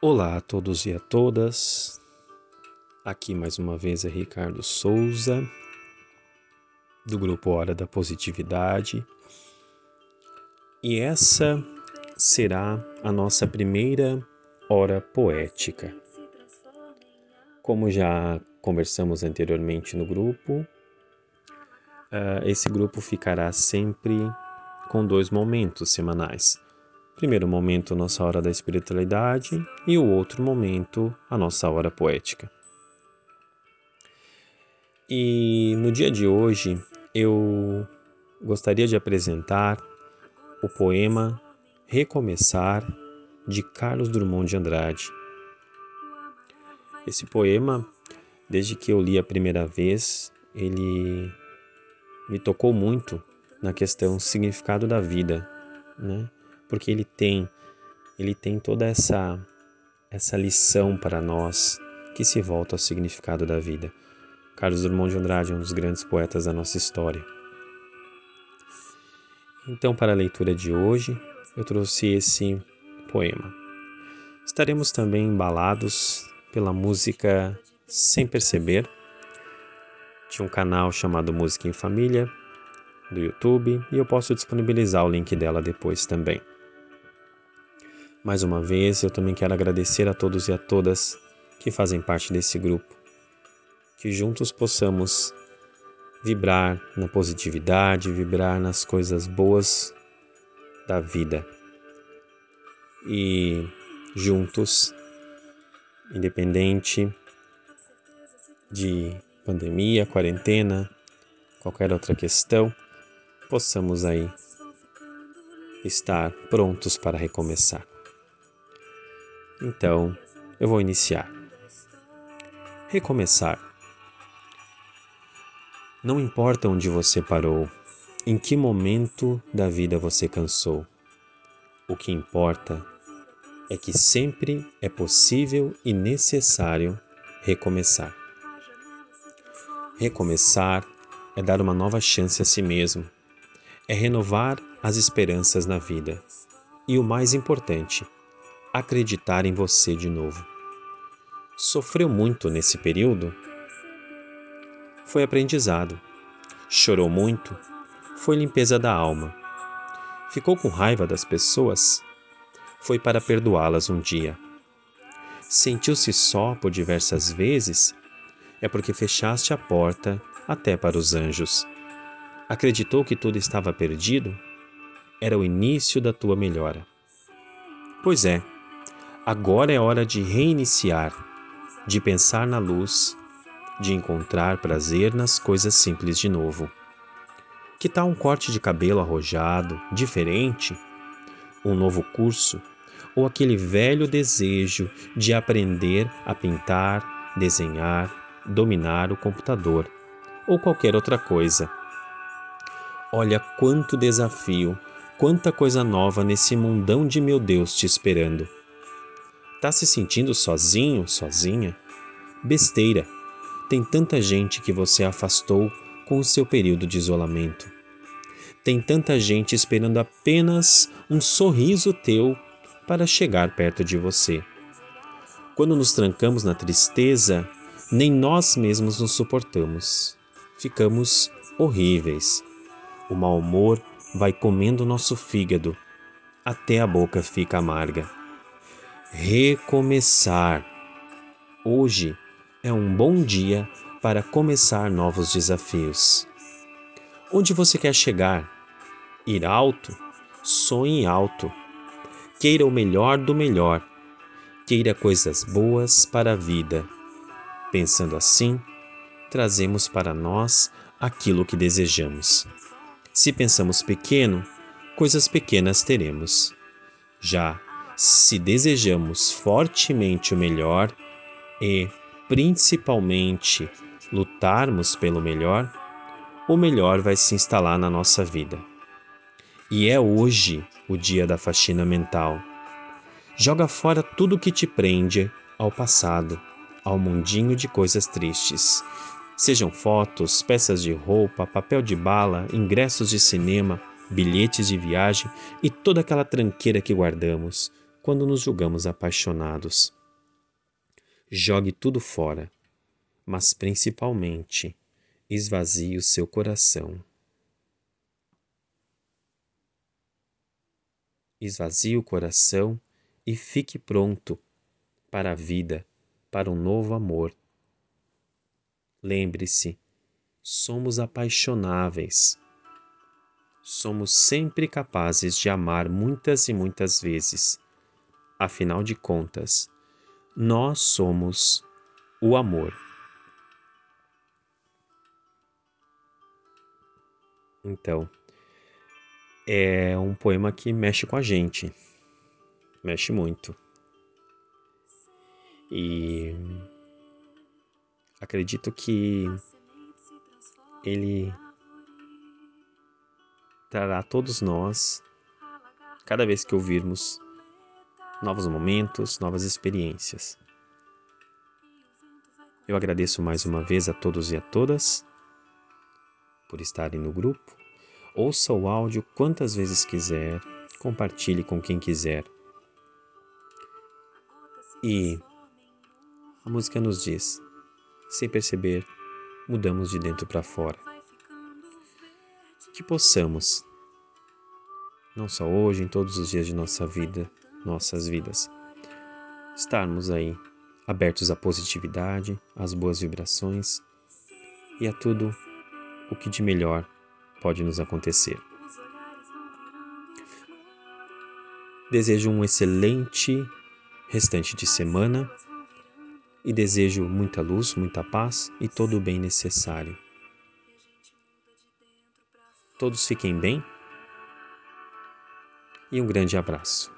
Olá a todos e a todas. Aqui mais uma vez é Ricardo Souza, do grupo Hora da Positividade. E essa será a nossa primeira hora poética. Como já conversamos anteriormente no grupo, uh, esse grupo ficará sempre com dois momentos semanais. Primeiro momento, nossa hora da espiritualidade, e o outro momento, a nossa hora poética. E no dia de hoje, eu gostaria de apresentar o poema Recomeçar de Carlos Drummond de Andrade. Esse poema, desde que eu li a primeira vez, ele me tocou muito na questão significado da vida, né? Porque ele tem ele tem toda essa essa lição para nós que se volta ao significado da vida. Carlos Drummond de Andrade é um dos grandes poetas da nossa história. Então, para a leitura de hoje, eu trouxe esse poema. Estaremos também embalados pela música Sem Perceber, de um canal chamado Música em Família, do YouTube, e eu posso disponibilizar o link dela depois também. Mais uma vez, eu também quero agradecer a todos e a todas que fazem parte desse grupo, que juntos possamos vibrar na positividade, vibrar nas coisas boas da vida. E juntos, independente de pandemia, quarentena, qualquer outra questão, possamos aí estar prontos para recomeçar. Então, eu vou iniciar. Recomeçar. Não importa onde você parou, em que momento da vida você cansou. O que importa é que sempre é possível e necessário recomeçar. Recomeçar é dar uma nova chance a si mesmo, é renovar as esperanças na vida e, o mais importante, acreditar em você de novo. Sofreu muito nesse período? Foi aprendizado. Chorou muito? Foi limpeza da alma. Ficou com raiva das pessoas? Foi para perdoá-las um dia. Sentiu-se só por diversas vezes? É porque fechaste a porta até para os anjos. Acreditou que tudo estava perdido? Era o início da tua melhora. Pois é, agora é hora de reiniciar, de pensar na luz, de encontrar prazer nas coisas simples de novo. Que tal um corte de cabelo arrojado, diferente? Um novo curso? Ou aquele velho desejo de aprender a pintar, desenhar, dominar o computador? ou qualquer outra coisa. Olha quanto desafio, quanta coisa nova nesse mundão de meu Deus te esperando. Tá se sentindo sozinho, sozinha? Besteira. Tem tanta gente que você afastou com o seu período de isolamento. Tem tanta gente esperando apenas um sorriso teu para chegar perto de você. Quando nos trancamos na tristeza, nem nós mesmos nos suportamos ficamos horríveis. O mau humor vai comendo nosso fígado até a boca fica amarga. Recomeçar. Hoje é um bom dia para começar novos desafios. Onde você quer chegar? Ir alto? Sonhe alto. Queira o melhor do melhor. Queira coisas boas para a vida. Pensando assim, trazemos para nós aquilo que desejamos. Se pensamos pequeno, coisas pequenas teremos. Já se desejamos fortemente o melhor e, principalmente, lutarmos pelo melhor, o melhor vai se instalar na nossa vida. E é hoje o dia da faxina mental. Joga fora tudo que te prende ao passado, ao mundinho de coisas tristes Sejam fotos, peças de roupa, papel de bala, ingressos de cinema, bilhetes de viagem e toda aquela tranqueira que guardamos, quando nos julgamos apaixonados. Jogue tudo fora, mas principalmente esvazie o seu coração. Esvazie o coração e fique pronto para a vida, para um novo amor. Lembre-se, somos apaixonáveis. Somos sempre capazes de amar muitas e muitas vezes. Afinal de contas, nós somos o amor. Então, é um poema que mexe com a gente, mexe muito. E acredito que ele trará a todos nós, cada vez que ouvirmos, novos momentos, novas experiências. Eu agradeço mais uma vez a todos e a todas por estarem no grupo. Ouça o áudio quantas vezes quiser, compartilhe com quem quiser. E a música nos diz: sem perceber, mudamos de dentro para fora. Que possamos, não só hoje, em todos os dias de nossa vida, nossas vidas, estarmos aí abertos à positividade, às boas vibrações e a tudo o que de melhor pode nos acontecer. Desejo um excelente restante de semana e desejo muita luz, muita paz e todo o bem necessário. Todos fiquem bem e um grande abraço.